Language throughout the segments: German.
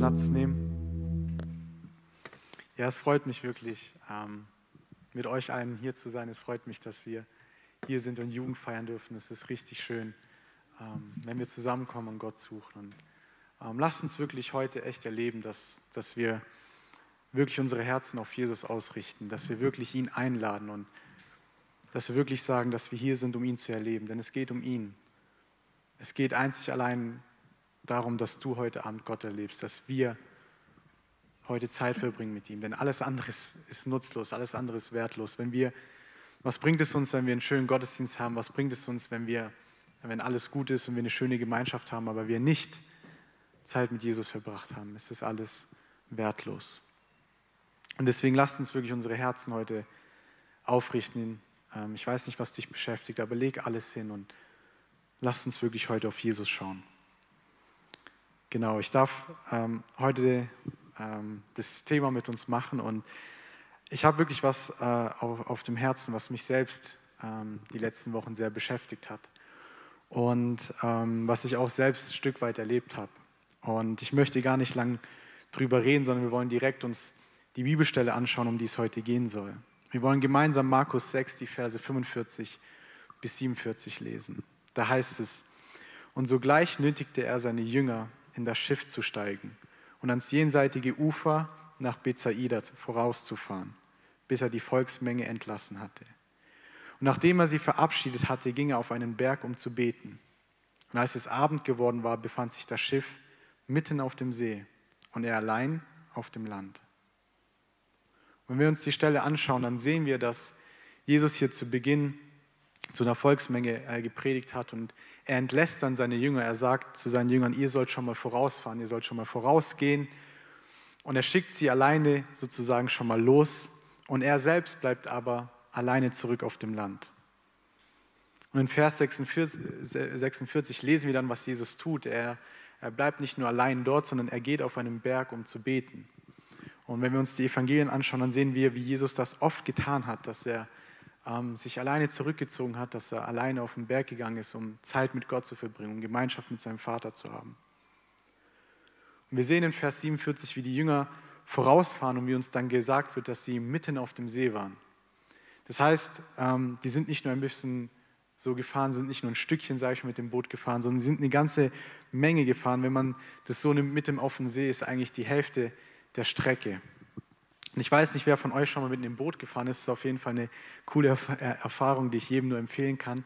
Platz nehmen. Ja, es freut mich wirklich, ähm, mit euch allen hier zu sein. Es freut mich, dass wir hier sind und Jugend feiern dürfen. Es ist richtig schön, ähm, wenn wir zusammenkommen und Gott suchen. Und ähm, lasst uns wirklich heute echt erleben, dass, dass wir wirklich unsere Herzen auf Jesus ausrichten, dass wir wirklich ihn einladen und dass wir wirklich sagen, dass wir hier sind, um ihn zu erleben. Denn es geht um ihn. Es geht einzig allein darum, dass du heute Abend Gott erlebst, dass wir heute Zeit verbringen mit ihm. Denn alles andere ist, nutzlos, alles andere ist wertlos. Wenn wir, was bringt es uns, wenn wir einen schönen Gottesdienst haben? Was bringt es uns, wenn wir, wenn alles gut ist und wir eine schöne Gemeinschaft haben, aber wir nicht Zeit mit Jesus verbracht haben? Es ist alles wertlos. Und deswegen lasst uns wirklich unsere Herzen heute aufrichten. Ähm, ich weiß nicht, was dich beschäftigt, aber leg alles hin und lasst uns wirklich heute auf Jesus schauen. Genau, ich darf ähm, heute ähm, das Thema mit uns machen und ich habe wirklich was äh, auf, auf, dem Herzen, was mich selbst ähm, die letzten Wochen sehr beschäftigt hat und ähm, was ich auch selbst ein Stück weit erlebt habe. Und ich möchte gar nicht lang drüber reden, sondern wir wollen direkt uns die Bibelstelle anschauen, um die es heute gehen soll. Wir wollen gemeinsam Markus 6, die Verse 45 bis 47 lesen. Da heißt es, und sogleich nötigte er seine Jünger, in das Schiff zu steigen und ans jenseitige Ufer nach Bethsaida vorauszufahren, bis er die Volksmenge entlassen hatte. Und nachdem er sie verabschiedet hatte, ging er auf einen Berg, um zu beten. Und als es Abend geworden war, befand sich das Schiff mitten auf dem See und er allein auf dem Land. wenn wir uns die Stelle anschauen, dann sehen wir, dass Jesus hier zu Beginn zu einer Volksmenge äh, gepredigt hat und er entlässt dann seine Jünger. Er sagt zu seinen Jüngern, ihr sollt schon mal vorausfahren, ihr sollt schon mal vorausgehen. Und er schickt sie alleine sozusagen schon mal los und er selbst bleibt aber alleine zurück auf dem Land. Und in Vers 46, 46 lesen wir dann, was Jesus tut. Er, er bleibt nicht nur allein dort, sondern er geht auf einen Berg, um zu beten. Und wenn wir uns die Evangelien anschauen, dann sehen wir, wie Jesus das oft getan hat, dass er ähm, sich alleine zurückgezogen hat, dass er alleine auf den Berg gegangen ist, um Zeit mit Gott zu verbringen, um Gemeinschaft mit seinem Vater zu haben. Und wir sehen in Vers 47, wie die Jünger vorausfahren und wie uns dann gesagt wird, dass sie mitten auf dem See waren. Das heißt, ähm, die sind nicht nur ein bisschen so gefahren, sind nicht nur ein Stückchen, sage ich, mit dem Boot gefahren, sondern sind eine ganze Menge gefahren. Wenn man das so nimmt, mit dem offenen See ist eigentlich die Hälfte der Strecke. Und ich weiß nicht, wer von euch schon mal mit einem Boot gefahren ist. Es ist auf jeden Fall eine coole äh, Erfahrung, die ich jedem nur empfehlen kann.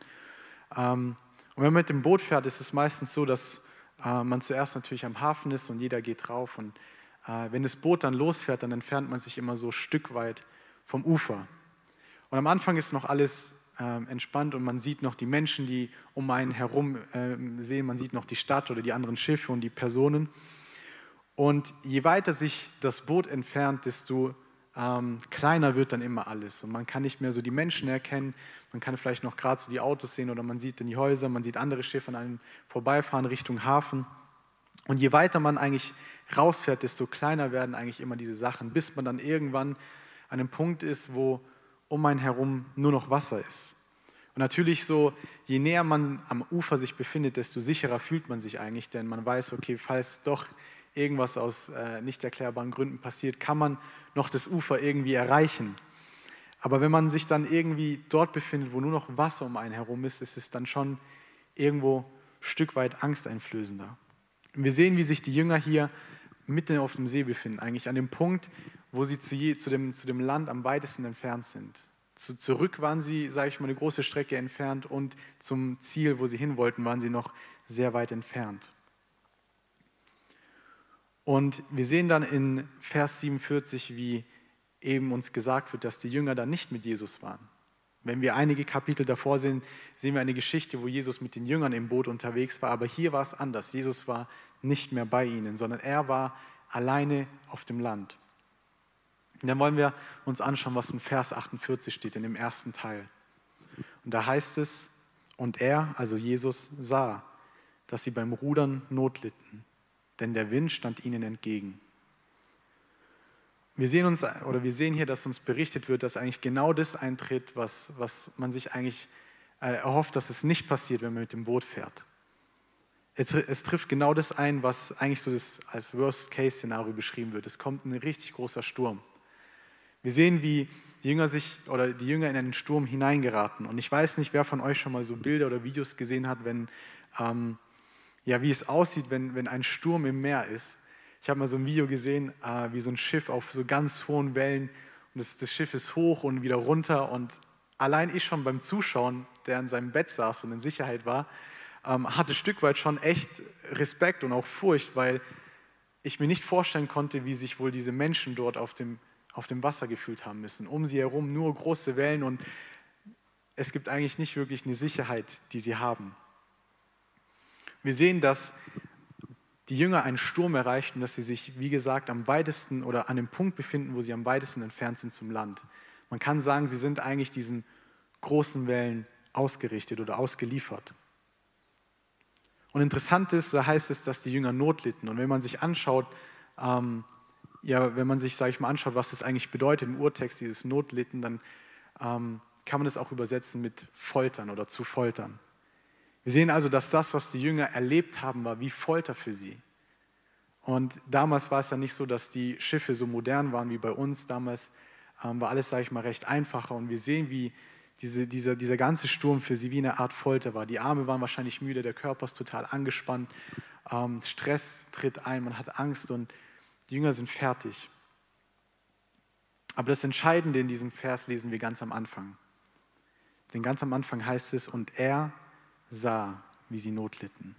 Ähm, und wenn man mit dem Boot fährt, ist es meistens so, dass äh, man zuerst natürlich am Hafen ist und jeder geht drauf. Und äh, wenn das Boot dann losfährt, dann entfernt man sich immer so ein Stück weit vom Ufer. Und am Anfang ist noch alles ähm, entspannt und man sieht noch die Menschen, die um einen herum ähm, sehen. Man sieht noch die Stadt oder die anderen Schiffe und die Personen. Und je weiter sich das Boot entfernt, desto ähm, kleiner wird dann immer alles. Und man kann nicht mehr so die Menschen erkennen. Man kann vielleicht noch gerade so die Autos sehen oder man sieht dann die Häuser, man sieht andere Schiffe an einem vorbeifahren Richtung Hafen. Und je weiter man eigentlich rausfährt, desto kleiner werden eigentlich immer diese Sachen, bis man dann irgendwann an einem Punkt ist, wo um einen herum nur noch Wasser ist. Und natürlich so, je näher man am Ufer sich befindet, desto sicherer fühlt man sich eigentlich, denn man weiß, okay, falls doch irgendwas aus äh, nicht erklärbaren Gründen passiert, kann man noch das Ufer irgendwie erreichen. Aber wenn man sich dann irgendwie dort befindet, wo nur noch Wasser um einen herum ist, ist es dann schon irgendwo ein Stück weit angsteinflößender. Wir sehen, wie sich die Jünger hier mitten auf dem See befinden, eigentlich an dem Punkt, wo sie zu, je, zu, dem, zu dem Land am weitesten entfernt sind. Zu, zurück waren sie, sage ich mal, eine große Strecke entfernt und zum Ziel, wo sie hin wollten, waren sie noch sehr weit entfernt. Und wir sehen dann in Vers 47, wie eben uns gesagt wird, dass die Jünger dann nicht mit Jesus waren. Wenn wir einige Kapitel davor sehen, sehen wir eine Geschichte, wo Jesus mit den Jüngern im Boot unterwegs war. Aber hier war es anders. Jesus war nicht mehr bei ihnen, sondern er war alleine auf dem Land. Und dann wollen wir uns anschauen, was in Vers 48 steht, in dem ersten Teil. Und da heißt es, und er, also Jesus, sah, dass sie beim Rudern Not litten denn der Wind stand ihnen entgegen. Wir sehen, uns, oder wir sehen hier, dass uns berichtet wird, dass eigentlich genau das eintritt, was, was man sich eigentlich äh, erhofft, dass es nicht passiert, wenn man mit dem Boot fährt. es trifft genau das ein, was eigentlich so das als Worst-Case-Szenario beschrieben wird. Es kommt ein richtig großer Sturm. Wir sehen, wie die Jünger sich oder die Jünger in einen Sturm hineingeraten. Und ich weiß nicht, wer von euch schon mal so Bilder oder Videos gesehen hat, wenn ähm, ja, wie es aussieht, wenn, wenn ein Sturm im Meer ist. Ich habe mal so ein Video gesehen, äh, wie so ein Schiff auf so ganz hohen Wellen und das, das Schiff ist hoch und wieder runter und allein ich schon beim Zuschauen, der in seinem Bett saß und in Sicherheit war, ähm, hatte ein Stück weit schon echt Respekt und auch Furcht, weil ich mir nicht vorstellen konnte, wie sich wohl diese Menschen dort auf dem, auf dem Wasser gefühlt haben müssen. Um sie herum nur große Wellen und es gibt eigentlich nicht wirklich eine Sicherheit, die sie haben. Wir sehen, dass die Jünger einen Sturm erreichten, dass sie sich, wie gesagt, am weitesten oder an dem Punkt befinden, wo sie am weitesten entfernt sind zum Land. Man kann sagen, sie sind eigentlich diesen großen Wellen ausgerichtet oder ausgeliefert. Und interessant ist, da heißt es, dass die Jünger Not litten. Und wenn man sich anschaut, ähm, ja, wenn man sich, sage ich mal, anschaut, was das eigentlich bedeutet im Urtext, dieses Notlitten, dann ähm, kann man das auch übersetzen mit Foltern oder zu Foltern. Wir sehen also, dass das, was die Jünger erlebt haben, war wie Folter für sie. Und damals war es ja nicht so, dass die Schiffe so modern waren wie bei uns. Damals ähm, war alles, sage ich mal, recht einfacher. Und wir sehen, wie diese, dieser, dieser ganze Sturm für sie wie eine Art Folter war. Die Arme waren wahrscheinlich müde, der Körper ist total angespannt, ähm, Stress tritt ein, man hat Angst und die Jünger sind fertig. Aber das Entscheidende in diesem Vers lesen wir ganz am Anfang. Denn ganz am Anfang heißt es, und er sah, wie sie Not litten.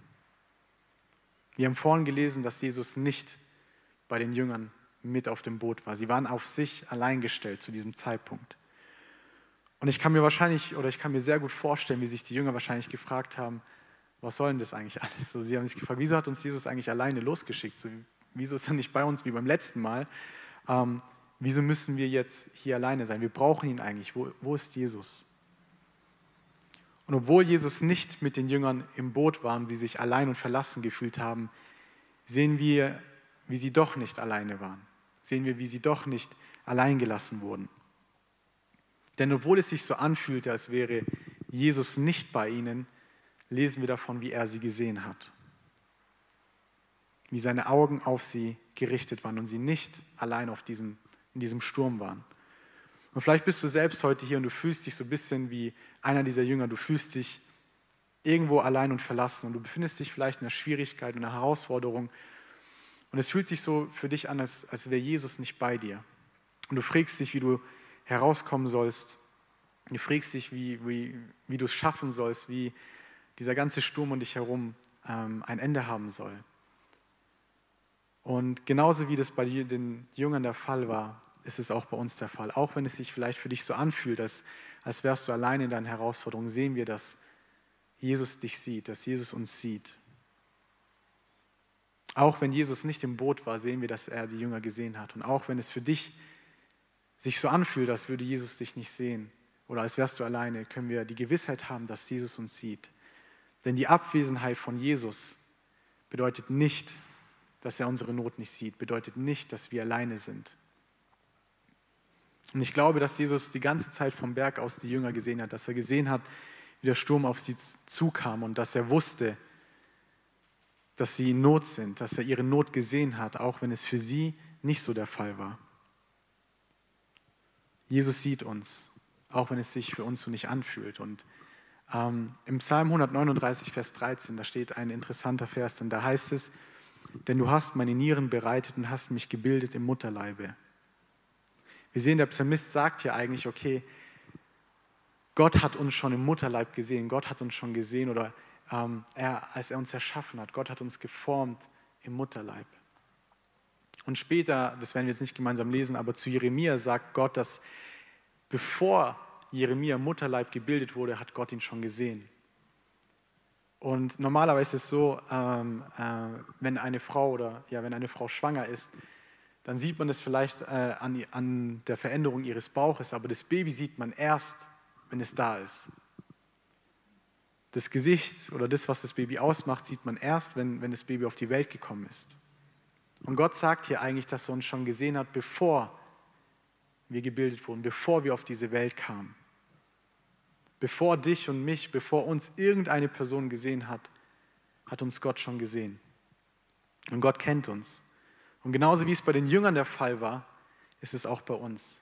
Wir haben vorhin gelesen, dass Jesus nicht bei den Jüngern mit auf dem Boot war. Sie waren auf sich allein gestellt zu diesem Zeitpunkt. Und ich kann mir wahrscheinlich oder ich kann mir sehr gut vorstellen, wie sich die Jünger wahrscheinlich gefragt haben, was soll denn das eigentlich alles? So, sie haben sich gefragt, wieso hat uns Jesus eigentlich alleine losgeschickt? So, wieso ist er nicht bei uns wie beim letzten Mal? Ähm, wieso müssen wir jetzt hier alleine sein? Wir brauchen ihn eigentlich. Wo, wo ist Jesus? Und obwohl Jesus nicht mit den Jüngern im Boot war und sie sich allein und verlassen gefühlt haben, sehen wir, wie sie doch nicht alleine waren. Sehen wir, wie sie doch nicht allein gelassen wurden. Denn obwohl es sich so anfühlte, als wäre Jesus nicht bei ihnen, lesen wir davon, wie er sie gesehen hat. Wie seine Augen auf sie gerichtet waren und sie nicht allein auf diesem, in diesem Sturm waren. Und vielleicht bist du selbst heute hier und du fühlst dich so ein bisschen wie einer dieser Jünger. Du fühlst dich irgendwo allein und verlassen und du befindest dich vielleicht in einer Schwierigkeit, in einer Herausforderung. Und es fühlt sich so für dich an, als, als wäre Jesus nicht bei dir. Und du fragst dich, wie du herauskommen sollst. Du fragst dich, wie, wie, wie du es schaffen sollst, wie dieser ganze Sturm um dich herum ähm, ein Ende haben soll. Und genauso wie das bei den Jüngern der Fall war, ist es auch bei uns der Fall. Auch wenn es sich vielleicht für dich so anfühlt, als, als wärst du allein in deinen Herausforderungen, sehen wir, dass Jesus dich sieht, dass Jesus uns sieht. Auch wenn Jesus nicht im Boot war, sehen wir, dass er die Jünger gesehen hat. Und auch wenn es für dich sich so anfühlt, als würde Jesus dich nicht sehen oder als wärst du alleine, können wir die Gewissheit haben, dass Jesus uns sieht. Denn die Abwesenheit von Jesus bedeutet nicht, dass er unsere Not nicht sieht, bedeutet nicht, dass wir alleine sind. Und ich glaube, dass Jesus die ganze Zeit vom Berg aus die Jünger gesehen hat, dass er gesehen hat, wie der Sturm auf sie zukam und dass er wusste, dass sie in Not sind, dass er ihre Not gesehen hat, auch wenn es für sie nicht so der Fall war. Jesus sieht uns, auch wenn es sich für uns so nicht anfühlt. Und ähm, im Psalm 139, Vers 13, da steht ein interessanter Vers, denn da heißt es, denn du hast meine Nieren bereitet und hast mich gebildet im Mutterleibe. Wir sehen, der Psalmist sagt ja eigentlich, okay, Gott hat uns schon im Mutterleib gesehen, Gott hat uns schon gesehen oder ähm, er, als er uns erschaffen hat, Gott hat uns geformt im Mutterleib. Und später, das werden wir jetzt nicht gemeinsam lesen, aber zu Jeremia sagt Gott, dass bevor Jeremia Mutterleib gebildet wurde, hat Gott ihn schon gesehen. Und normalerweise ist es so, ähm, äh, wenn eine Frau oder ja, wenn eine Frau schwanger ist, dann sieht man es vielleicht äh, an, an der Veränderung ihres Bauches, aber das Baby sieht man erst, wenn es da ist. Das Gesicht oder das, was das Baby ausmacht, sieht man erst, wenn, wenn das Baby auf die Welt gekommen ist. Und Gott sagt hier eigentlich, dass er uns schon gesehen hat, bevor wir gebildet wurden, bevor wir auf diese Welt kamen. Bevor dich und mich, bevor uns irgendeine Person gesehen hat, hat uns Gott schon gesehen. Und Gott kennt uns. Und genauso wie es bei den Jüngern der Fall war, ist es auch bei uns.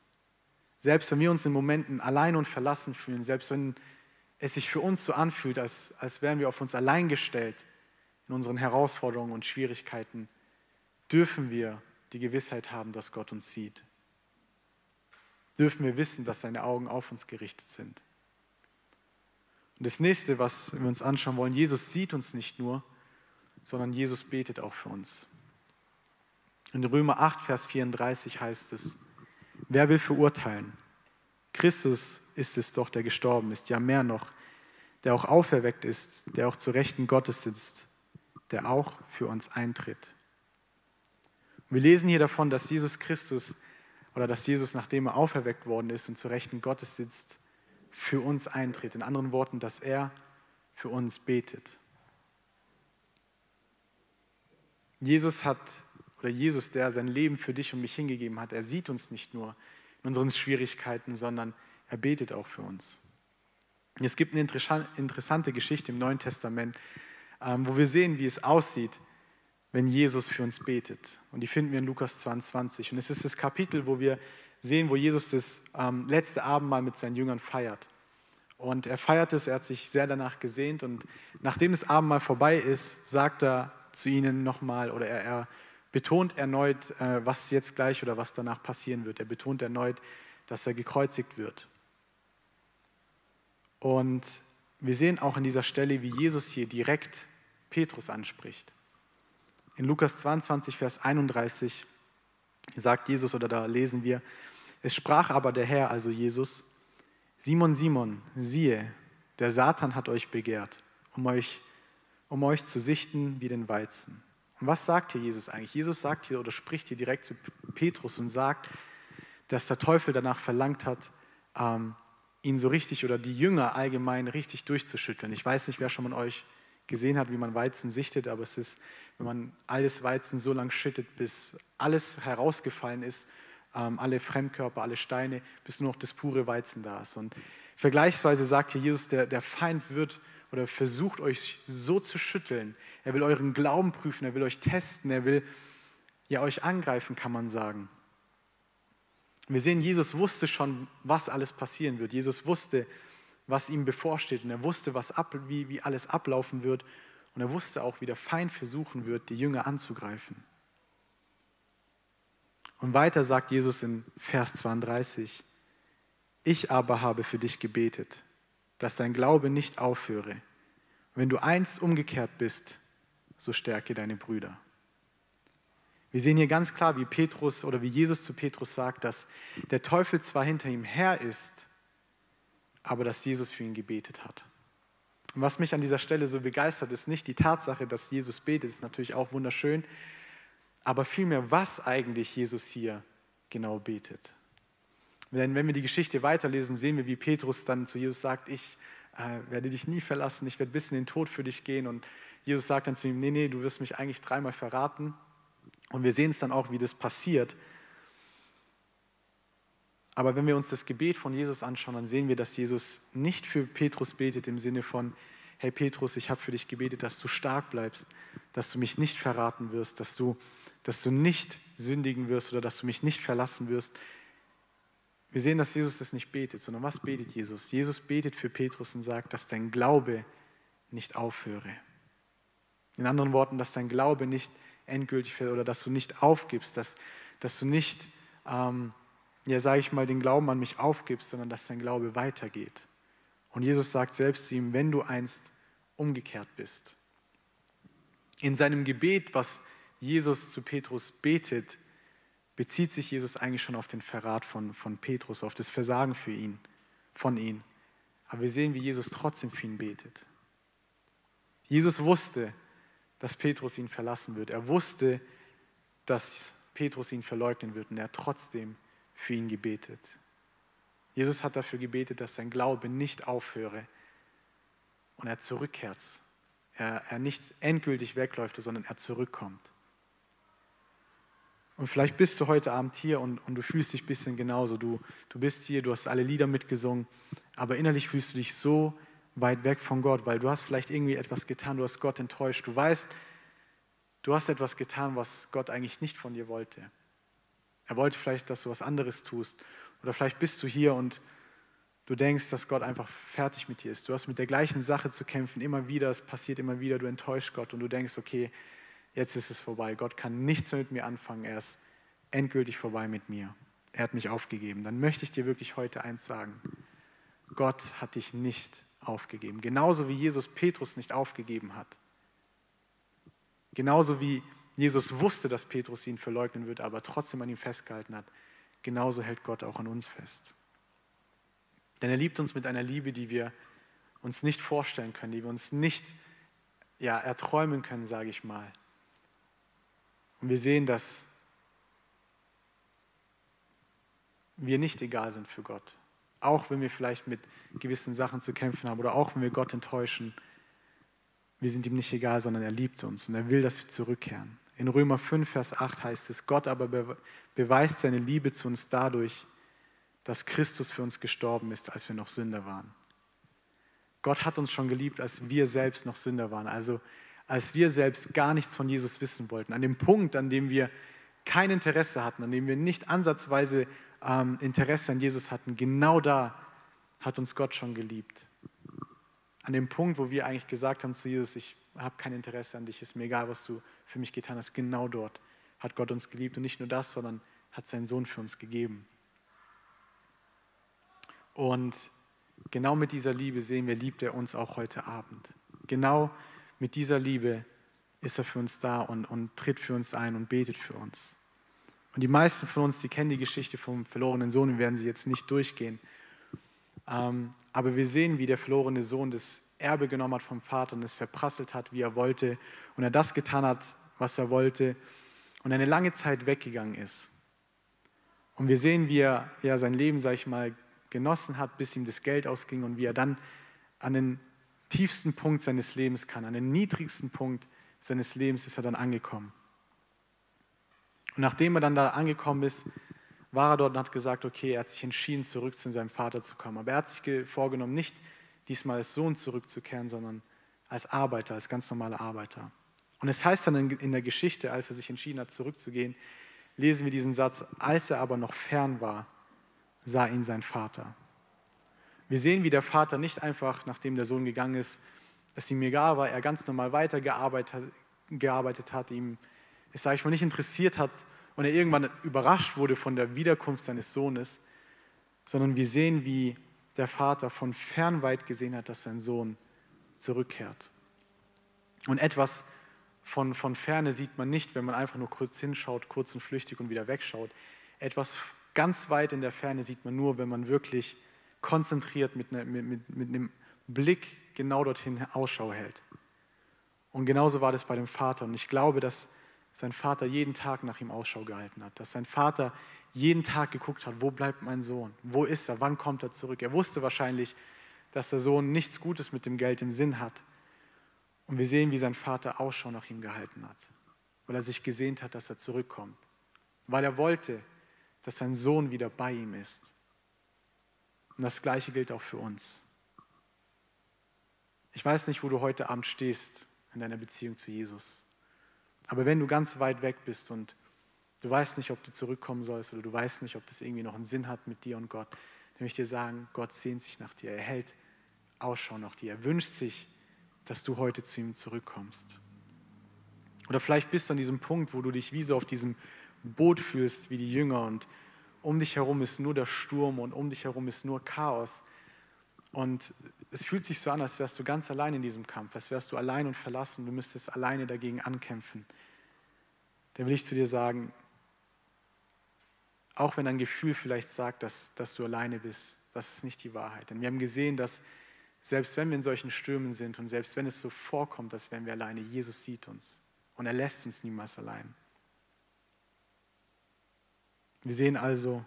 Selbst wenn wir uns in Momenten allein und verlassen fühlen, selbst wenn es sich für uns so anfühlt, als, als wären wir auf uns allein gestellt in unseren Herausforderungen und Schwierigkeiten, dürfen wir die Gewissheit haben, dass Gott uns sieht. Dürfen wir wissen, dass seine Augen auf uns gerichtet sind. Und das nächste, was wir uns anschauen wollen, Jesus sieht uns nicht nur, sondern Jesus betet auch für uns. In Römer 8, Vers 34 heißt es, wer will verurteilen? Christus ist es doch, der gestorben ist, ja mehr noch, der auch auferweckt ist, der auch zu Rechten Gottes sitzt, der auch für uns eintritt. wir lesen hier davon, dass Jesus Christus oder dass Jesus, nachdem er auferweckt worden ist und zu Rechten Gottes sitzt, für uns eintritt. In anderen Worten, dass er für uns betet. Jesus hat, oder Jesus, der sein Leben für dich und mich hingegeben hat, er sieht uns nicht nur in unseren Schwierigkeiten, sondern er betet auch für uns. Es gibt eine interessante Geschichte im Neuen Testament, ähm, wo wir sehen, wie es aussieht, wenn Jesus für uns betet. Und die finden wir in Lukas 22. Und es ist das Kapitel, wo wir sehen, wo Jesus das ähm, letzte Abendmahl mit seinen Jüngern feiert. Und er feiert es, er hat sich sehr danach gesehnt. Und nachdem das Abendmahl vorbei ist, sagt er zu ihnen nochmal oder er, er betont erneut, äh, was jetzt gleich oder was danach passieren wird. Er betont erneut, dass er gekreuzigt wird. Und wir sehen auch an dieser Stelle, wie Jesus hier direkt Petrus anspricht. In Lukas 22, Vers 31 sagt Jesus oder da lesen wir, es sprach aber der Herr, also Jesus, Simon, Simon, siehe, der Satan hat euch begehrt, um euch um euch zu sichten wie den Weizen. Und was sagt hier Jesus eigentlich? Jesus sagt hier oder spricht hier direkt zu Petrus und sagt, dass der Teufel danach verlangt hat, ähm, ihn so richtig oder die Jünger allgemein richtig durchzuschütteln. Ich weiß nicht, wer schon von euch gesehen hat, wie man Weizen sichtet, aber es ist, wenn man alles Weizen so lang schüttet, bis alles herausgefallen ist, ähm, alle Fremdkörper, alle Steine, bis nur noch das pure Weizen da ist. Und vergleichsweise sagt hier Jesus, der, der Feind wird oder versucht euch so zu schütteln. Er will euren Glauben prüfen, er will euch testen, er will ja euch angreifen, kann man sagen. Wir sehen, Jesus wusste schon, was alles passieren wird. Jesus wusste, was ihm bevorsteht und er wusste, was ab, wie, wie alles ablaufen wird und er wusste auch, wie der Feind versuchen wird, die Jünger anzugreifen. Und weiter sagt Jesus in Vers 32, ich aber habe für dich gebetet, dass dein Glaube nicht aufhöre. Wenn du einst umgekehrt bist, so stärke deine Brüder. Wir sehen hier ganz klar, wie Petrus oder wie Jesus zu Petrus sagt, dass der Teufel zwar hinter ihm her ist, aber dass Jesus für ihn gebetet hat. Und was mich an dieser Stelle so begeistert, ist nicht die Tatsache, dass Jesus betet, ist natürlich auch wunderschön, aber vielmehr, was eigentlich Jesus hier genau betet. Denn wenn wir die Geschichte weiterlesen, sehen wir, wie Petrus dann zu Jesus sagt, ich äh, werde dich nie verlassen, ich werde bis in den Tod für dich gehen. Und Jesus sagt dann zu ihm, nee, nee, du wirst mich eigentlich dreimal verraten. Und wir sehen es dann auch, wie das passiert. Aber wenn wir uns das Gebet von Jesus anschauen, dann sehen wir, dass Jesus nicht für Petrus betet im Sinne von, hey Petrus, ich habe für dich gebetet, dass du stark bleibst, dass du mich nicht verraten wirst, dass du, dass du nicht sündigen wirst oder dass du mich nicht verlassen wirst. Wir sehen, dass Jesus das nicht betet, sondern was betet Jesus? Jesus betet für Petrus und sagt, dass dein Glaube nicht aufhöre. In anderen Worten, dass dein Glaube nicht endgültig wird oder dass du nicht aufgibst, dass, dass du nicht, ähm, ja, sage ich mal, den Glauben an mich aufgibst, sondern dass dein Glaube weitergeht. Und Jesus sagt selbst zu ihm, wenn du einst umgekehrt bist. In seinem Gebet, was Jesus zu Petrus betet, bezieht sich Jesus eigentlich schon auf den Verrat von, von Petrus, auf das Versagen für ihn, von ihm. Aber wir sehen, wie Jesus trotzdem für ihn betet. Jesus wusste, dass Petrus ihn verlassen wird. Er wusste, dass Petrus ihn verleugnen wird und er hat trotzdem für ihn gebetet. Jesus hat dafür gebetet, dass sein Glaube nicht aufhöre und er zurückkehrt. Er, er nicht endgültig wegläuft, sondern er zurückkommt. Und vielleicht bist du heute Abend hier und, und du fühlst dich ein bisschen genauso. Du, du bist hier, du hast alle Lieder mitgesungen, aber innerlich fühlst du dich so weit weg von Gott, weil du hast vielleicht irgendwie etwas getan, du hast Gott enttäuscht. Du weißt, du hast etwas getan, was Gott eigentlich nicht von dir wollte. Er wollte vielleicht, dass du was anderes tust. Oder vielleicht bist du hier und du denkst, dass Gott einfach fertig mit dir ist. Du hast mit der gleichen Sache zu kämpfen, immer wieder, es passiert immer wieder, du enttäuschst Gott und du denkst, okay, jetzt ist es vorbei. Gott kann nichts mehr mit mir anfangen, er ist endgültig vorbei mit mir. Er hat mich aufgegeben. Dann möchte ich dir wirklich heute eins sagen. Gott hat dich nicht aufgegeben. Genauso wie Jesus Petrus nicht aufgegeben hat. Genauso wie Jesus wusste, dass Petrus ihn verleugnen wird, aber trotzdem an ihm festgehalten hat. Genauso hält Gott auch an uns fest. Denn er liebt uns mit einer Liebe, die wir uns nicht vorstellen können, die wir uns nicht ja, erträumen können, sage ich mal. Und wir sehen, dass wir nicht egal sind für Gott. Auch wenn wir vielleicht mit gewissen Sachen zu kämpfen haben oder auch wenn wir Gott enttäuschen. Wir sind ihm nicht egal, sondern er liebt uns und er will, dass wir zurückkehren. In Römer 5, Vers 8 heißt es, Gott aber beweist seine Liebe zu uns dadurch, dass Christus für uns gestorben ist, als wir noch Sünder waren. Gott hat uns schon geliebt, als wir selbst noch Sünder waren. Also als wir selbst gar nichts von Jesus wissen wollten. An dem Punkt, an dem wir kein Interesse hatten, an dem wir nicht ansatzweise ähm, Interesse an Jesus hatten, genau da hat uns Gott schon geliebt. An dem Punkt, wo wir eigentlich gesagt haben zu Jesus, ich habe kein Interesse an dich, ist mir egal, was du für mich getan hast, genau dort hat Gott uns geliebt. Und nicht nur das, sondern hat seinen Sohn für uns gegeben. Und genau mit dieser Liebe sehen wir, liebt er uns auch heute Abend. Genau mit dieser Liebe ist er für uns da und, und tritt für uns ein und betet für uns. Und die meisten von uns, die kennen die Geschichte vom verlorenen Sohn, wir werden sie jetzt nicht durchgehen. Ähm, aber wir sehen, wie der verlorene Sohn das Erbe genommen hat vom Vater und es verprasselt hat, wie er wollte. Und er das getan hat, was er wollte. Und eine lange Zeit weggegangen ist. Und wir sehen, wie er ja, sein Leben, sag ich mal, genossen hat, bis ihm das Geld ausging und wie er dann an den tiefsten Punkt seines Lebens kam, an den niedrigsten Punkt seines Lebens ist er dann angekommen. Und nachdem er dann da angekommen ist, war er dort und hat gesagt, okay, er hat sich entschieden, zurück zu seinem Vater zu kommen. Aber er hat sich vorgenommen, nicht diesmal als Sohn zurückzukehren, sondern als Arbeiter, als ganz normaler Arbeiter. Und es heißt dann in der Geschichte, als er sich entschieden hat, zurückzugehen, lesen wir diesen Satz, als er aber noch fern war, sah ihn sein Vater. Wir sehen, wie der Vater nicht einfach, nachdem der Sohn gegangen ist, es ihm egal war, er ganz normal weitergearbeitet gearbeitet hat, ihm es, sage ich mal, nicht interessiert hat und er irgendwann überrascht wurde von der Wiederkunft seines Sohnes, sondern wir sehen, wie der Vater von fernweit gesehen hat, dass sein Sohn zurückkehrt. Und etwas von, von ferne sieht man nicht, wenn man einfach nur kurz hinschaut, kurz und flüchtig und wieder wegschaut. Etwas Ganz weit in der Ferne sieht man nur, wenn man wirklich konzentriert mit, ne, mit, mit, mit einem Blick genau dorthin Ausschau hält. Und genauso war das bei dem Vater. Und ich glaube, dass sein Vater jeden Tag nach ihm Ausschau gehalten hat. Dass sein Vater jeden Tag geguckt hat, wo bleibt mein Sohn? Wo ist er? Wann kommt er zurück? Er wusste wahrscheinlich, dass der Sohn nichts Gutes mit dem Geld im Sinn hat. Und wir sehen, wie sein Vater Ausschau nach ihm gehalten hat, weil er sich gesehnt hat, dass er zurückkommt. Weil er wollte, dass sein Sohn wieder bei ihm ist. Und das Gleiche gilt auch für uns. Ich weiß nicht, wo du heute Abend stehst in deiner Beziehung zu Jesus. Aber wenn du ganz weit weg bist und du weißt nicht, ob du zurückkommen sollst oder du weißt nicht, ob das irgendwie noch einen Sinn hat mit dir und Gott, dann möchte ich dir sagen, Gott sehnt sich nach dir. Er hält Ausschau nach dir. Er wünscht sich, dass du heute zu ihm zurückkommst. Oder vielleicht bist du an diesem Punkt, wo du dich wie so auf diesem Boot fühlst wie die Jünger und um dich herum ist nur der Sturm und um dich herum ist nur Chaos. Und es fühlt sich so an, als wärst du ganz allein in diesem Kampf, als wärst du allein und verlassen, du müsstest alleine dagegen ankämpfen. Dann will ich zu dir sagen, auch wenn dein Gefühl vielleicht sagt, dass, dass du alleine bist, das ist nicht die Wahrheit. Denn wir haben gesehen, dass selbst wenn wir in solchen Stürmen sind und selbst wenn es so vorkommt, als wären wir alleine, Jesus sieht uns und er lässt uns niemals allein. Wir sehen also,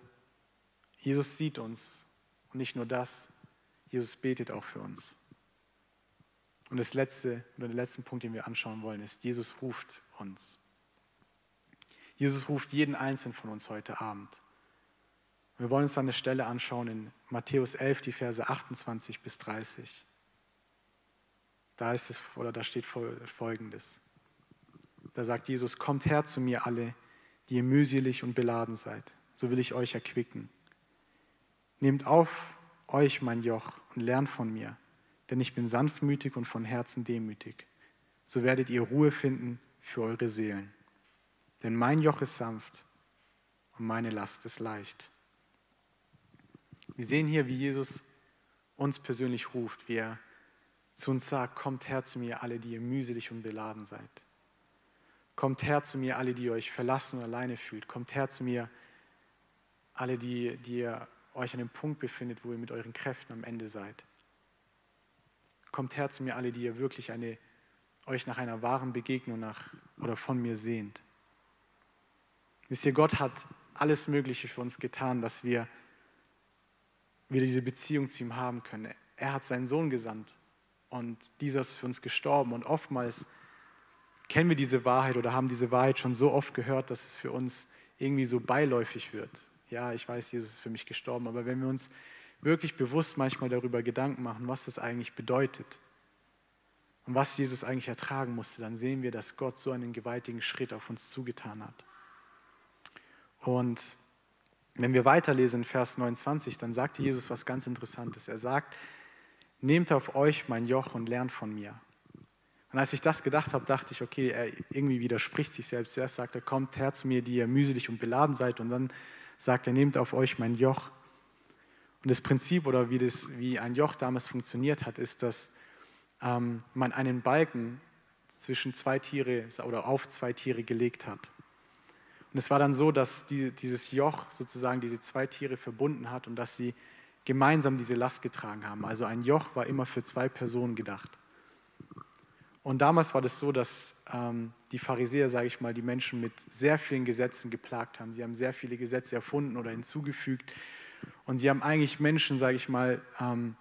Jesus sieht uns und nicht nur das, Jesus betet auch für uns. Und das letzte oder der letzte Punkt, den wir anschauen wollen, ist, Jesus ruft uns. Jesus ruft jeden Einzelnen von uns heute Abend. Wir wollen uns eine Stelle anschauen in Matthäus 11, die Verse 28 bis 30. da ist es oder da steht folgendes. Da sagt Jesus, kommt her zu mir alle, die ihr mühselig und beladen seid, so will ich euch erquicken. Nehmt auf euch mein Joch und lernt von mir, denn ich bin sanftmütig und von Herzen demütig. So werdet ihr Ruhe finden für eure Seelen. Denn mein Joch ist sanft und meine Last ist leicht. Wir sehen hier, wie Jesus uns persönlich ruft, wie er zu uns sagt, kommt her zu mir, alle, die ihr mühselig und beladen seid. Kommt her zu mir, alle, die euch verlassen und alleine fühlt. Kommt her zu mir, alle, die, die ihr euch an dem Punkt befindet, wo ihr mit euren Kräften am Ende seid. Kommt her zu mir, alle, die ihr wirklich eine, euch nach einer wahren Begegnung nach, oder von mir sehnt. Wisst ihr, Gott hat alles Mögliche für uns getan, dass wir wieder diese Beziehung zu ihm haben können. Er hat seinen Sohn gesandt und dieser ist für uns gestorben. Und oftmals kennen wir diese Wahrheit oder haben diese Wahrheit schon so oft gehört, dass es für uns irgendwie so beiläufig wird. Ja, ich weiß, Jesus ist für mich gestorben, aber wenn wir uns wirklich bewusst manchmal darüber Gedanken machen, was das eigentlich bedeutet und was Jesus eigentlich ertragen musste, dann sehen wir, dass Gott so einen gewaltigen Schritt auf uns zugetan hat. Und wenn wir weiterlesen in Vers 29, dann sagt Jesus was ganz Interessantes. Er sagt, nehmt auf euch mein Joch und lernt von mir. Und als ich das gedacht habe, dachte ich, okay, er irgendwie widerspricht sich selbst. Zuerst sagt er, kommt her zu mir, die ihr mühselig und beladen seid. Und dann sagt er, nehmt auf euch mein Joch. Und das Prinzip oder wie, das, wie ein Joch damals funktioniert hat, ist, dass ähm, man einen Balken zwischen zwei Tiere oder auf zwei Tiere gelegt hat. Und es war dann so, dass die, dieses Joch sozusagen diese zwei Tiere verbunden hat und dass sie gemeinsam diese Last getragen haben. Also ein Joch war immer für zwei Personen gedacht. Und damals war das so, dass ähm, die Pharisäer, sage ich mal, die Menschen mit sehr vielen Gesetzen geplagt haben. Sie haben sehr viele Gesetze erfunden oder hinzugefügt. Und sie haben eigentlich Menschen, sage ich mal, ähm,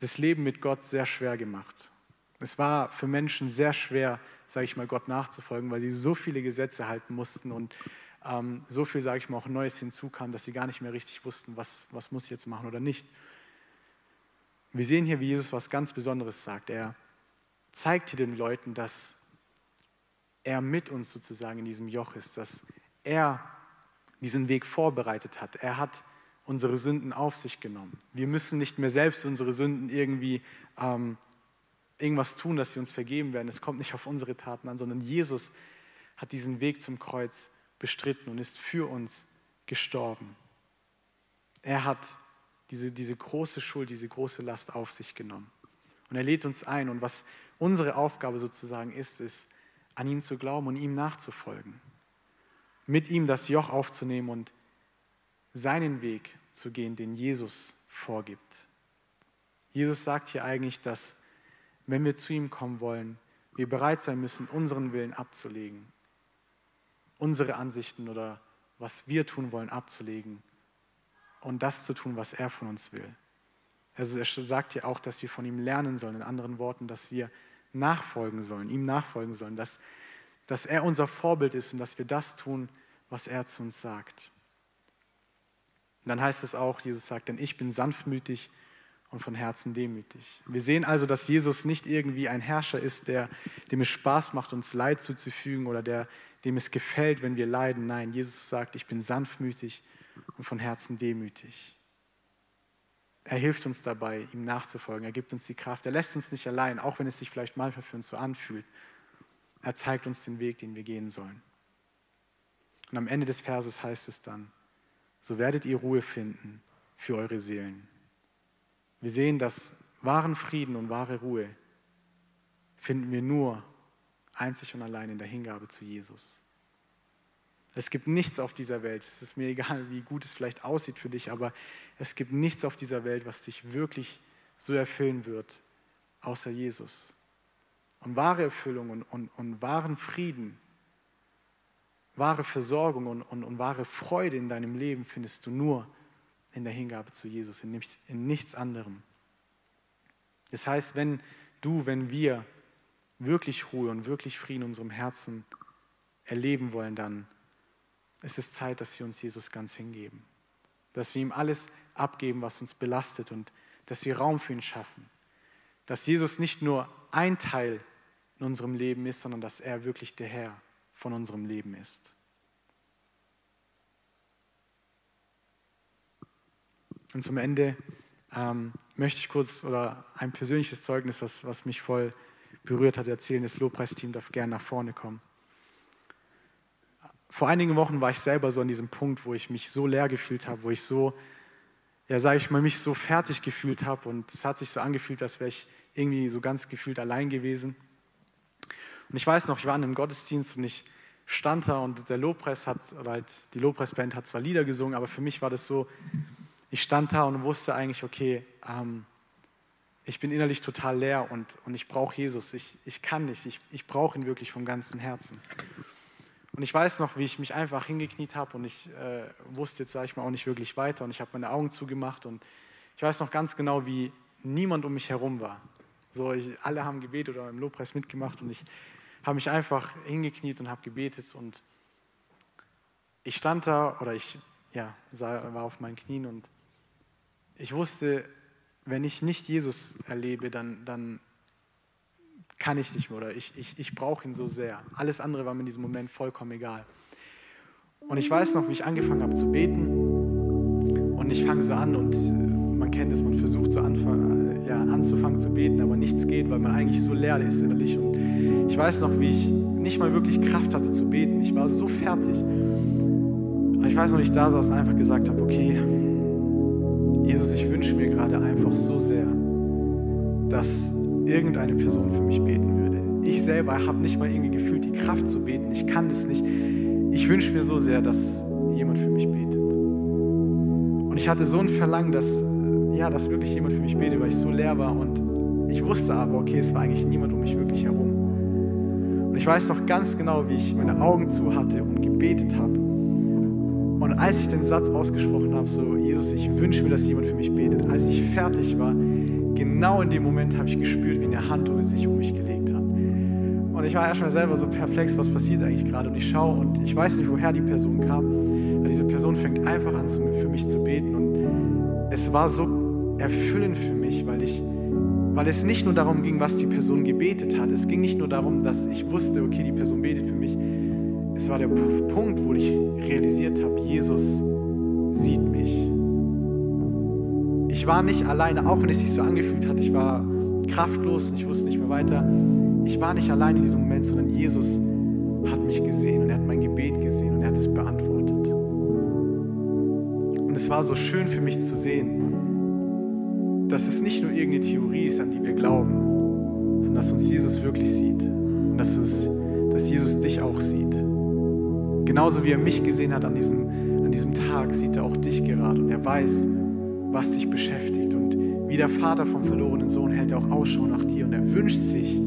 das Leben mit Gott sehr schwer gemacht. Es war für Menschen sehr schwer, sage ich mal, Gott nachzufolgen, weil sie so viele Gesetze halten mussten und ähm, so viel, sage ich mal, auch Neues hinzukam, dass sie gar nicht mehr richtig wussten, was, was muss ich jetzt machen oder nicht. Wir sehen hier, wie Jesus was ganz Besonderes sagt. Er zeigt hier den Leuten, dass er mit uns sozusagen in diesem Joch ist, dass er diesen Weg vorbereitet hat. Er hat unsere Sünden auf sich genommen. Wir müssen nicht mehr selbst unsere Sünden irgendwie ähm, irgendwas tun, dass sie uns vergeben werden. Es kommt nicht auf unsere Taten an, sondern Jesus hat diesen Weg zum Kreuz bestritten und ist für uns gestorben. Er hat diese, diese große Schuld, diese große Last auf sich genommen. Und er lädt uns ein. Und was unsere Aufgabe sozusagen ist, ist, an ihn zu glauben und ihm nachzufolgen. Mit ihm das Joch aufzunehmen und seinen Weg zu gehen, den Jesus vorgibt. Jesus sagt hier eigentlich, dass wenn wir zu ihm kommen wollen, wir bereit sein müssen, unseren Willen abzulegen, unsere Ansichten oder was wir tun wollen abzulegen und das zu tun, was er von uns will. Also er sagt ja auch, dass wir von ihm lernen sollen, in anderen Worten, dass wir nachfolgen sollen, ihm nachfolgen sollen, dass, dass er unser Vorbild ist und dass wir das tun, was er zu uns sagt. Und dann heißt es auch, Jesus sagt, denn ich bin sanftmütig und von Herzen demütig. Wir sehen also, dass Jesus nicht irgendwie ein Herrscher ist, der, dem es Spaß macht, uns Leid zuzufügen oder der, dem es gefällt, wenn wir leiden. Nein, Jesus sagt, ich bin sanftmütig und von Herzen demütig. Er hilft uns dabei, ihm nachzufolgen. Er gibt uns die Kraft. Er lässt uns nicht allein, auch wenn es sich vielleicht manchmal für uns so anfühlt. Er zeigt uns den Weg, den wir gehen sollen. Und am Ende des Verses heißt es dann, so werdet ihr Ruhe finden für eure Seelen. Wir sehen, dass wahren Frieden und wahre Ruhe finden wir nur einzig und allein in der Hingabe zu Jesus. Es gibt nichts auf dieser Welt, es ist mir egal, wie gut es vielleicht aussieht für dich, aber es gibt nichts auf dieser Welt, was dich wirklich so erfüllen wird, außer Jesus. Und wahre Erfüllung und, und, und wahren Frieden, wahre Versorgung und, und, und wahre Freude in deinem Leben findest du nur in der Hingabe zu Jesus, in in nichts anderem. Das heißt, wenn du, wenn wir wirklich Ruhe und wirklich Frieden in unserem Herzen erleben wollen, dann ist es Zeit, dass wir uns Jesus ganz hingeben. Dass wir ihm alles abgeben, was uns belastet und dass wir Raum für ihn schaffen. dass Jesus nicht nur ein Teil in unserem Leben ist, sondern dass er wirklich der Herr von unserem Leben ist. Und zum Ende ähm, möchte ich kurz oder ein persönliches Zeugnis, was, was mich voll berührt hat, erzählen. Das Lobpreisteam darf gerne nach vorne kommen. Vor einigen Wochen war ich selber so an diesem Punkt, wo ich mich so leer gefühlt habe, wo ich so, ja, sage ich mal, mich so fertig gefühlt habe und es hat sich so angefühlt, als wäre ich irgendwie so ganz gefühlt allein gewesen. Und ich weiß noch, ich war in einem Gottesdienst und ich stand da und der Lobpreis hat, oder halt die Lobpreisband hat zwar Lieder gesungen, aber für mich war das so, ich stand da und wusste eigentlich, okay, ähm, ich bin innerlich total leer und, und ich brauche Jesus. Ich, ich kann nicht, ich, ich brauche ihn wirklich vom ganzen Herzen. Und ich weiß noch, wie ich mich einfach hingekniet habe und ich äh, wusste jetzt, sage ich mal, auch nicht wirklich weiter und ich habe meine Augen zugemacht und ich weiß noch ganz genau, wie niemand um mich herum war. So, ich, alle haben gebetet oder im Lobpreis mitgemacht und ich habe mich einfach hingekniet und habe gebetet und ich stand da oder ich ja, war auf meinen Knien und ich wusste, wenn ich nicht Jesus erlebe, dann, dann kann ich nicht mehr oder ich, ich, ich brauche ihn so sehr. Alles andere war mir in diesem Moment vollkommen egal. Und ich weiß noch, wie ich angefangen habe zu beten und ich fange so an und man kennt es, man versucht so anfang, ja, anzufangen zu beten, aber nichts geht, weil man eigentlich so leer ist innerlich. Und ich weiß noch, wie ich nicht mal wirklich Kraft hatte zu beten. Ich war so fertig. Aber ich weiß noch, wie ich da saß und einfach gesagt habe, okay, Jesus, ich wünsche mir gerade einfach so sehr, dass irgendeine Person für mich beten würde. Ich selber habe nicht mal irgendwie gefühlt die Kraft zu beten. Ich kann das nicht. Ich wünsche mir so sehr, dass jemand für mich betet. Und ich hatte so ein Verlangen, dass, ja, dass wirklich jemand für mich betet, weil ich so leer war. Und ich wusste aber, okay, es war eigentlich niemand um mich wirklich herum. Und ich weiß noch ganz genau, wie ich meine Augen zu hatte und gebetet habe. Und als ich den Satz ausgesprochen habe, so, Jesus, ich wünsche mir, dass jemand für mich betet, als ich fertig war, genau in dem Moment habe ich gespürt, wie eine Hand sich um mich gelegt hat. Und ich war erstmal selber so perplex, was passiert eigentlich gerade. Und ich schaue und ich weiß nicht, woher die Person kam. Diese Person fängt einfach an, für mich zu beten. Und es war so erfüllend für mich, weil ich weil es nicht nur darum ging, was die Person gebetet hat. Es ging nicht nur darum, dass ich wusste, okay, die Person betet für mich, es war der Punkt, wo ich realisiert habe, Jesus sieht mich. Ich war nicht alleine, auch wenn es sich so angefühlt hat, ich war kraftlos und ich wusste nicht mehr weiter. Ich war nicht allein in diesem Moment, sondern Jesus hat mich gesehen und er hat mein Gebet gesehen und er hat es beantwortet. Und es war so schön für mich zu sehen, dass es nicht nur irgendeine Theorie ist, an die wir glauben, sondern dass uns Jesus wirklich sieht und dass, es, dass Jesus dich auch sieht. Genauso wie er mich gesehen hat an diesem, an diesem Tag, sieht er auch dich gerade und er weiß, was dich beschäftigt. Und wie der Vater vom verlorenen Sohn hält er auch Ausschau nach dir und er wünscht sich,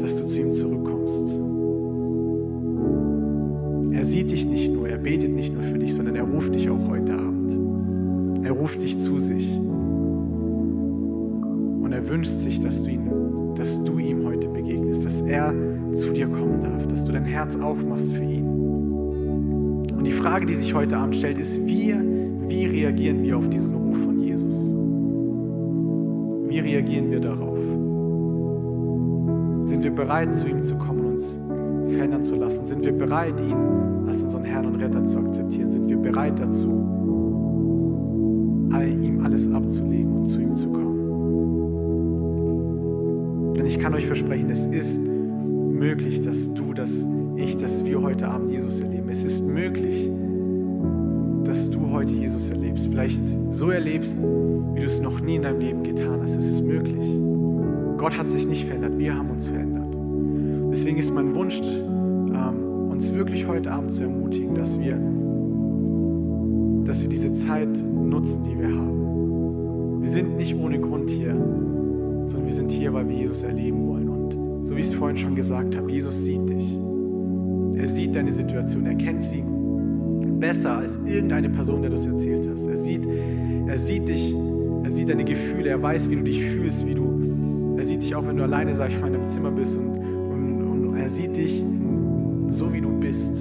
dass du zu ihm zurückkommst. Er sieht dich nicht nur, er betet nicht nur für dich, sondern er ruft dich auch heute Abend. Er ruft dich zu sich. Und er wünscht sich, dass du, ihn, dass du ihm heute begegnest, dass er zu dir kommen darf, dass du dein Herz aufmachst für ihn. Und die Frage, die sich heute Abend stellt, ist, wie, wie reagieren wir auf diesen Ruf von Jesus? Wie reagieren wir darauf? Sind wir bereit, zu ihm zu kommen und uns verändern zu lassen? Sind wir bereit, ihn als unseren Herrn und Retter zu akzeptieren? Sind wir bereit dazu, ihm alles abzulegen und zu ihm zu kommen? Denn ich kann euch versprechen, es ist möglich, dass du, dass ich, dass wir heute Abend Jesus erleben. Es ist möglich, dass heute Jesus erlebst. Vielleicht so erlebst, wie du es noch nie in deinem Leben getan hast. Es ist möglich. Gott hat sich nicht verändert, wir haben uns verändert. Deswegen ist mein Wunsch, ähm, uns wirklich heute Abend zu ermutigen, dass wir, dass wir diese Zeit nutzen, die wir haben. Wir sind nicht ohne Grund hier, sondern wir sind hier, weil wir Jesus erleben wollen. So wie ich es vorhin schon gesagt habe, Jesus sieht dich. Er sieht deine Situation, er kennt sie besser als irgendeine Person, der du es erzählt hast. Er sieht, er sieht dich, er sieht deine Gefühle, er weiß, wie du dich fühlst, wie du, er sieht dich auch, wenn du alleine, sag ich mal, in deinem Zimmer bist und, und, und er sieht dich so, wie du bist.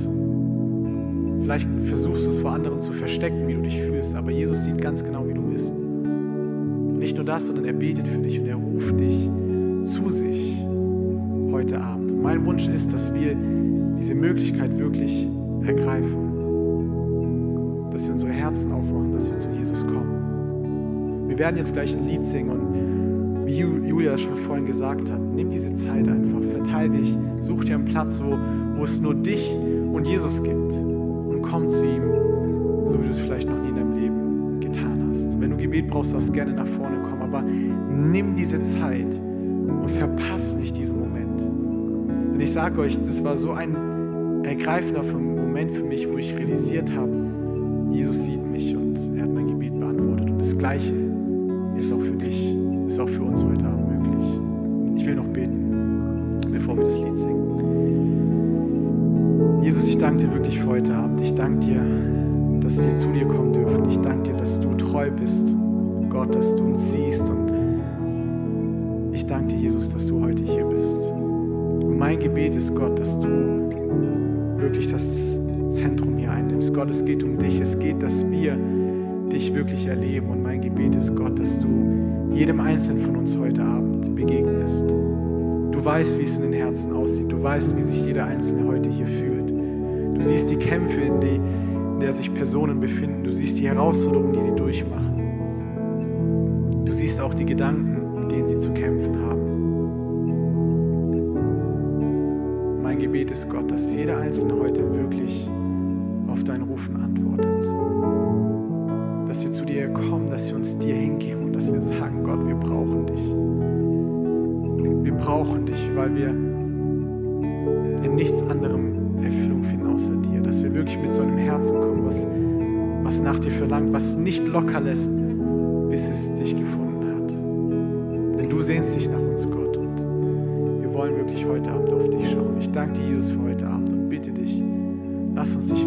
Vielleicht versuchst du es vor anderen zu verstecken, wie du dich fühlst, aber Jesus sieht ganz genau, wie du bist. nicht nur das, sondern er betet für dich und er ruft dich zu sich heute Abend. Und mein Wunsch ist, dass wir diese Möglichkeit wirklich ergreifen. Dass wir unsere Herzen aufmachen, dass wir zu Jesus kommen. Wir werden jetzt gleich ein Lied singen und wie Julia schon vorhin gesagt hat, nimm diese Zeit einfach, verteile dich, such dir einen Platz, wo, wo es nur dich und Jesus gibt und komm zu ihm, so wie du es vielleicht noch nie in deinem Leben getan hast. Wenn du Gebet brauchst, darfst du gerne nach vorne kommen, aber nimm diese Zeit und verpass nicht diesen Moment. Denn ich sage euch, das war so ein ergreifender Moment für mich, wo ich realisiert habe, Jesus sieht mich und er hat mein Gebet beantwortet. Und das Gleiche ist auch für dich, ist auch für uns heute Abend möglich. Ich will noch beten, bevor wir das Lied singen. Jesus, ich danke dir wirklich für heute Abend. Ich danke dir, dass wir zu dir kommen dürfen. Ich danke dir, dass du treu bist, Gott, dass du uns siehst. Und ich danke dir, Jesus, dass du heute hier bist. Und mein Gebet ist, Gott, dass du wirklich das Zentrum hier einnimmst. Gott, es geht um dich. Wirklich erleben. Und mein Gebet ist, Gott, dass du jedem Einzelnen von uns heute Abend begegnest. Du weißt, wie es in den Herzen aussieht. Du weißt, wie sich jeder Einzelne heute hier fühlt. Du siehst die Kämpfe, in, die, in der sich Personen befinden. Du siehst die Herausforderungen, die sie durchmachen. Du siehst auch die Gedanken, mit denen sie zu kämpfen haben. Mein Gebet ist Gott, dass jeder Einzelne heute wirklich auf dein Rufen antwortet. Dass wir zu dir kommen, dass wir uns dir hingeben und dass wir sagen, Gott, wir brauchen dich. Wir brauchen dich, weil wir in nichts anderem Erfüllung finden außer dir. Dass wir wirklich mit so einem Herzen kommen, was, was nach dir verlangt, was nicht locker lässt, bis es dich gefunden hat. Denn du sehnst dich nach uns, Gott. Und wir wollen wirklich heute Abend auf dich schauen. Ich danke dir, Jesus, für heute Abend und bitte dich, lass uns dich